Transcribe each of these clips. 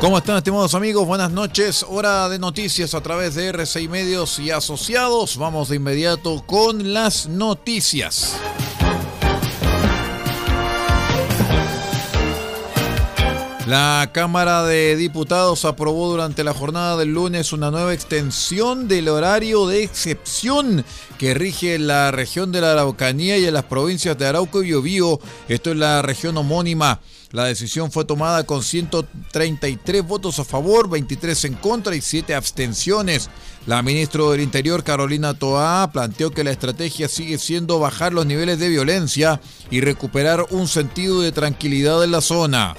¿Cómo están estimados amigos? Buenas noches. Hora de noticias a través de R6 Medios y Asociados. Vamos de inmediato con las noticias. La Cámara de Diputados aprobó durante la jornada del lunes una nueva extensión del horario de excepción que rige la región de la Araucanía y en las provincias de Arauco y Biobío. Esto es la región homónima. La decisión fue tomada con 133 votos a favor, 23 en contra y 7 abstenciones. La ministra del Interior, Carolina Toá, planteó que la estrategia sigue siendo bajar los niveles de violencia y recuperar un sentido de tranquilidad en la zona.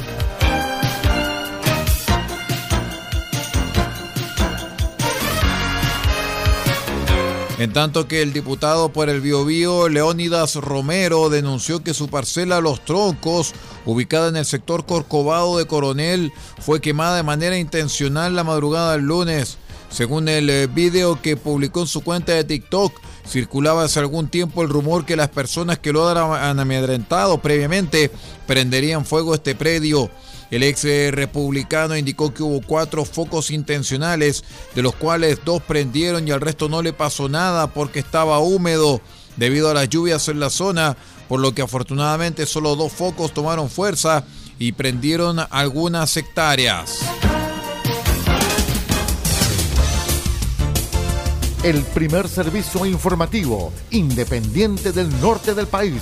En tanto que el diputado por el Biobío, Leónidas Romero, denunció que su parcela Los Troncos, ubicada en el sector Corcovado de Coronel, fue quemada de manera intencional la madrugada del lunes. Según el eh, video que publicó en su cuenta de TikTok, circulaba hace algún tiempo el rumor que las personas que lo han amedrentado previamente prenderían fuego este predio. El ex republicano indicó que hubo cuatro focos intencionales, de los cuales dos prendieron y al resto no le pasó nada porque estaba húmedo debido a las lluvias en la zona, por lo que afortunadamente solo dos focos tomaron fuerza y prendieron algunas hectáreas. El primer servicio informativo independiente del norte del país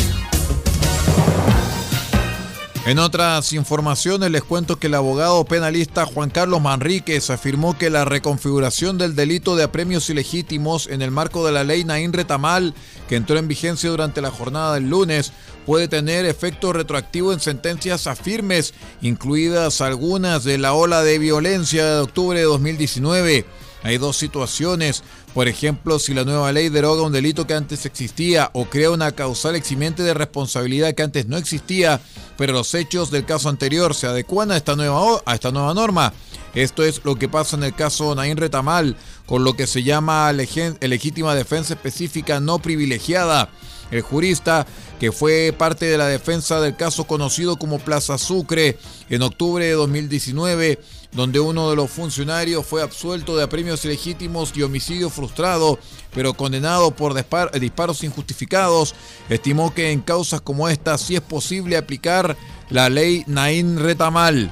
En otras informaciones les cuento que el abogado penalista Juan Carlos Manríquez afirmó que la reconfiguración del delito de apremios ilegítimos en el marco de la ley Naín Retamal, que entró en vigencia durante la jornada del lunes, puede tener efecto retroactivo en sentencias afirmes, incluidas algunas de la ola de violencia de octubre de 2019. Hay dos situaciones. Por ejemplo, si la nueva ley deroga un delito que antes existía o crea una causal eximiente de responsabilidad que antes no existía, pero los hechos del caso anterior se adecuan a esta nueva, norma. Esto es lo que pasa en el caso Naín Retamal, con lo que se llama legítima defensa específica no privilegiada. El jurista, que fue parte de la defensa del caso conocido como Plaza Sucre en octubre de 2019, donde uno de los funcionarios fue absuelto de apremios ilegítimos y homicidio frustrado, pero condenado por disparos injustificados, estimó que en causas como esta sí es posible aplicar la ley Naín Retamal.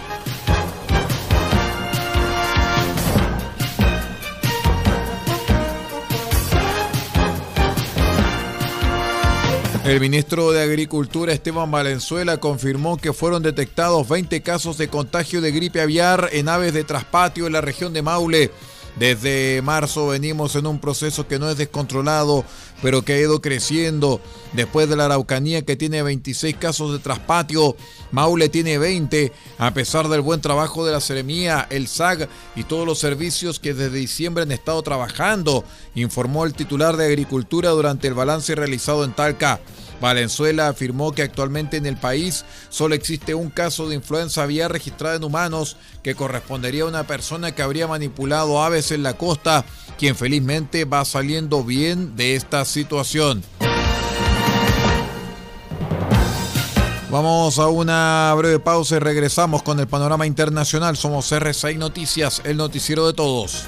El ministro de Agricultura Esteban Valenzuela confirmó que fueron detectados 20 casos de contagio de gripe aviar en aves de traspatio en la región de Maule. Desde marzo venimos en un proceso que no es descontrolado, pero que ha ido creciendo. Después de la Araucanía que tiene 26 casos de traspatio, Maule tiene 20, a pesar del buen trabajo de la Seremía, el SAG y todos los servicios que desde diciembre han estado trabajando, informó el titular de Agricultura durante el balance realizado en Talca. Valenzuela afirmó que actualmente en el país solo existe un caso de influenza aviar registrado en humanos que correspondería a una persona que habría manipulado aves en la costa, quien felizmente va saliendo bien de esta situación. Vamos a una breve pausa y regresamos con el panorama internacional. Somos R6 Noticias, el noticiero de todos.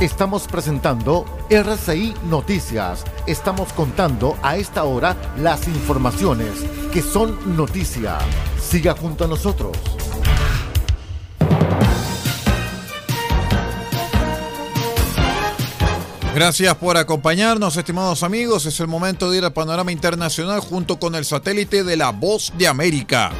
Estamos presentando RCI Noticias. Estamos contando a esta hora las informaciones que son noticia. Siga junto a nosotros. Gracias por acompañarnos, estimados amigos. Es el momento de ir al panorama internacional junto con el satélite de la Voz de América.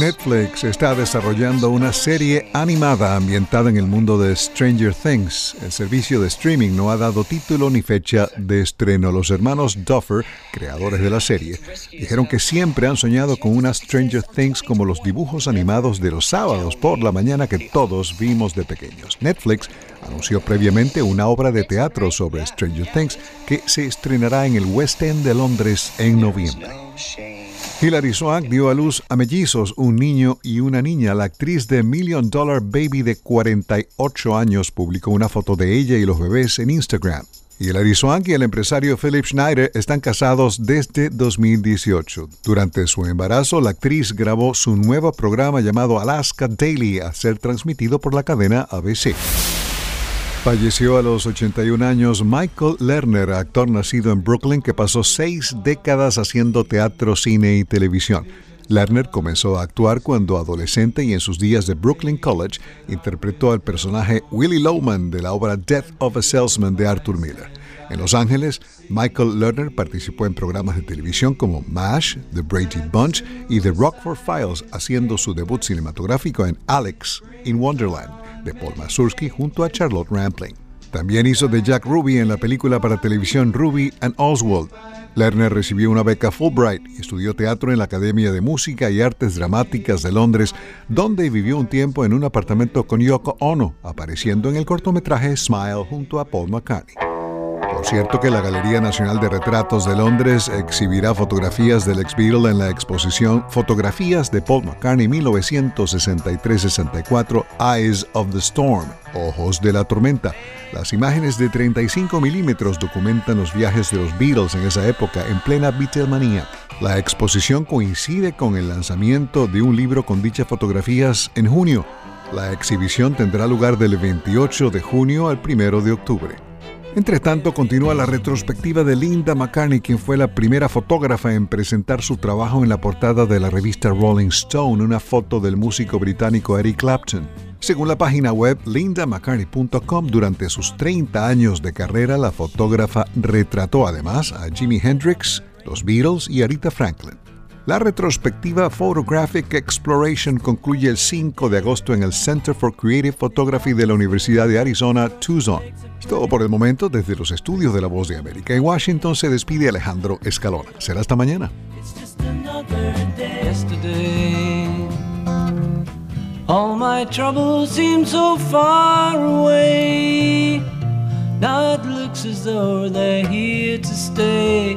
Netflix está desarrollando una serie animada ambientada en el mundo de Stranger Things. El servicio de streaming no ha dado título ni fecha de estreno. Los hermanos Duffer, creadores de la serie, dijeron que siempre han soñado con una Stranger Things como los dibujos animados de los sábados por la mañana que todos vimos de pequeños. Netflix anunció previamente una obra de teatro sobre Stranger Things que se estrenará en el West End de Londres en noviembre. Hilary Swank dio a luz a mellizos, un niño y una niña. La actriz de Million Dollar Baby de 48 años publicó una foto de ella y los bebés en Instagram. Hilary Swank y el empresario Philip Schneider están casados desde 2018. Durante su embarazo, la actriz grabó su nuevo programa llamado Alaska Daily a ser transmitido por la cadena ABC. Falleció a los 81 años Michael Lerner, actor nacido en Brooklyn que pasó seis décadas haciendo teatro, cine y televisión. Lerner comenzó a actuar cuando adolescente y en sus días de Brooklyn College interpretó al personaje Willie Lowman de la obra Death of a Salesman de Arthur Miller. En Los Ángeles, Michael Lerner participó en programas de televisión como MASH, The Brady Bunch y The Rockford Files, haciendo su debut cinematográfico en Alex in Wonderland de Paul Mazursky junto a Charlotte Rampling. También hizo de Jack Ruby en la película para televisión Ruby and Oswald. Lerner recibió una beca Fulbright y estudió teatro en la Academia de Música y Artes Dramáticas de Londres, donde vivió un tiempo en un apartamento con Yoko Ono, apareciendo en el cortometraje Smile junto a Paul McCartney. Por cierto que la Galería Nacional de Retratos de Londres exhibirá fotografías del ex Beatle en la exposición Fotografías de Paul McCartney 1963-64 Eyes of the Storm, Ojos de la Tormenta. Las imágenes de 35 milímetros documentan los viajes de los Beatles en esa época, en plena Beatlemania. La exposición coincide con el lanzamiento de un libro con dichas fotografías en junio. La exhibición tendrá lugar del 28 de junio al 1 de octubre. Entre tanto, continúa la retrospectiva de Linda McCartney, quien fue la primera fotógrafa en presentar su trabajo en la portada de la revista Rolling Stone, una foto del músico británico Eric Clapton. Según la página web lindamccartney.com, durante sus 30 años de carrera, la fotógrafa retrató además a Jimi Hendrix, los Beatles y Aretha Franklin. La retrospectiva Photographic Exploration concluye el 5 de agosto en el Center for Creative Photography de la Universidad de Arizona, Tucson. Todo por el momento desde los estudios de La Voz de América. En Washington se despide Alejandro Escalona. Será hasta mañana. All my troubles seem so far away. Now it looks as though they're here to stay.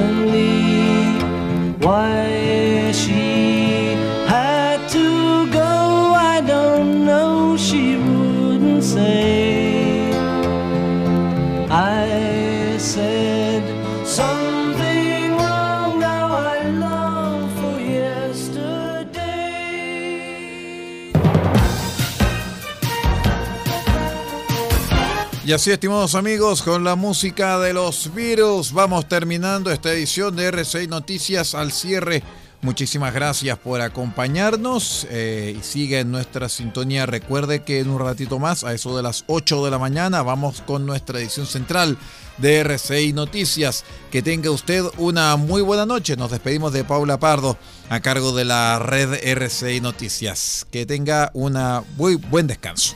Y así, estimados amigos, con la música de los Beatles, vamos terminando esta edición de R6 Noticias al cierre. Muchísimas gracias por acompañarnos eh, y sigue en nuestra sintonía. Recuerde que en un ratito más, a eso de las 8 de la mañana, vamos con nuestra edición central de R6 Noticias. Que tenga usted una muy buena noche. Nos despedimos de Paula Pardo a cargo de la red R6 Noticias. Que tenga una muy buen descanso.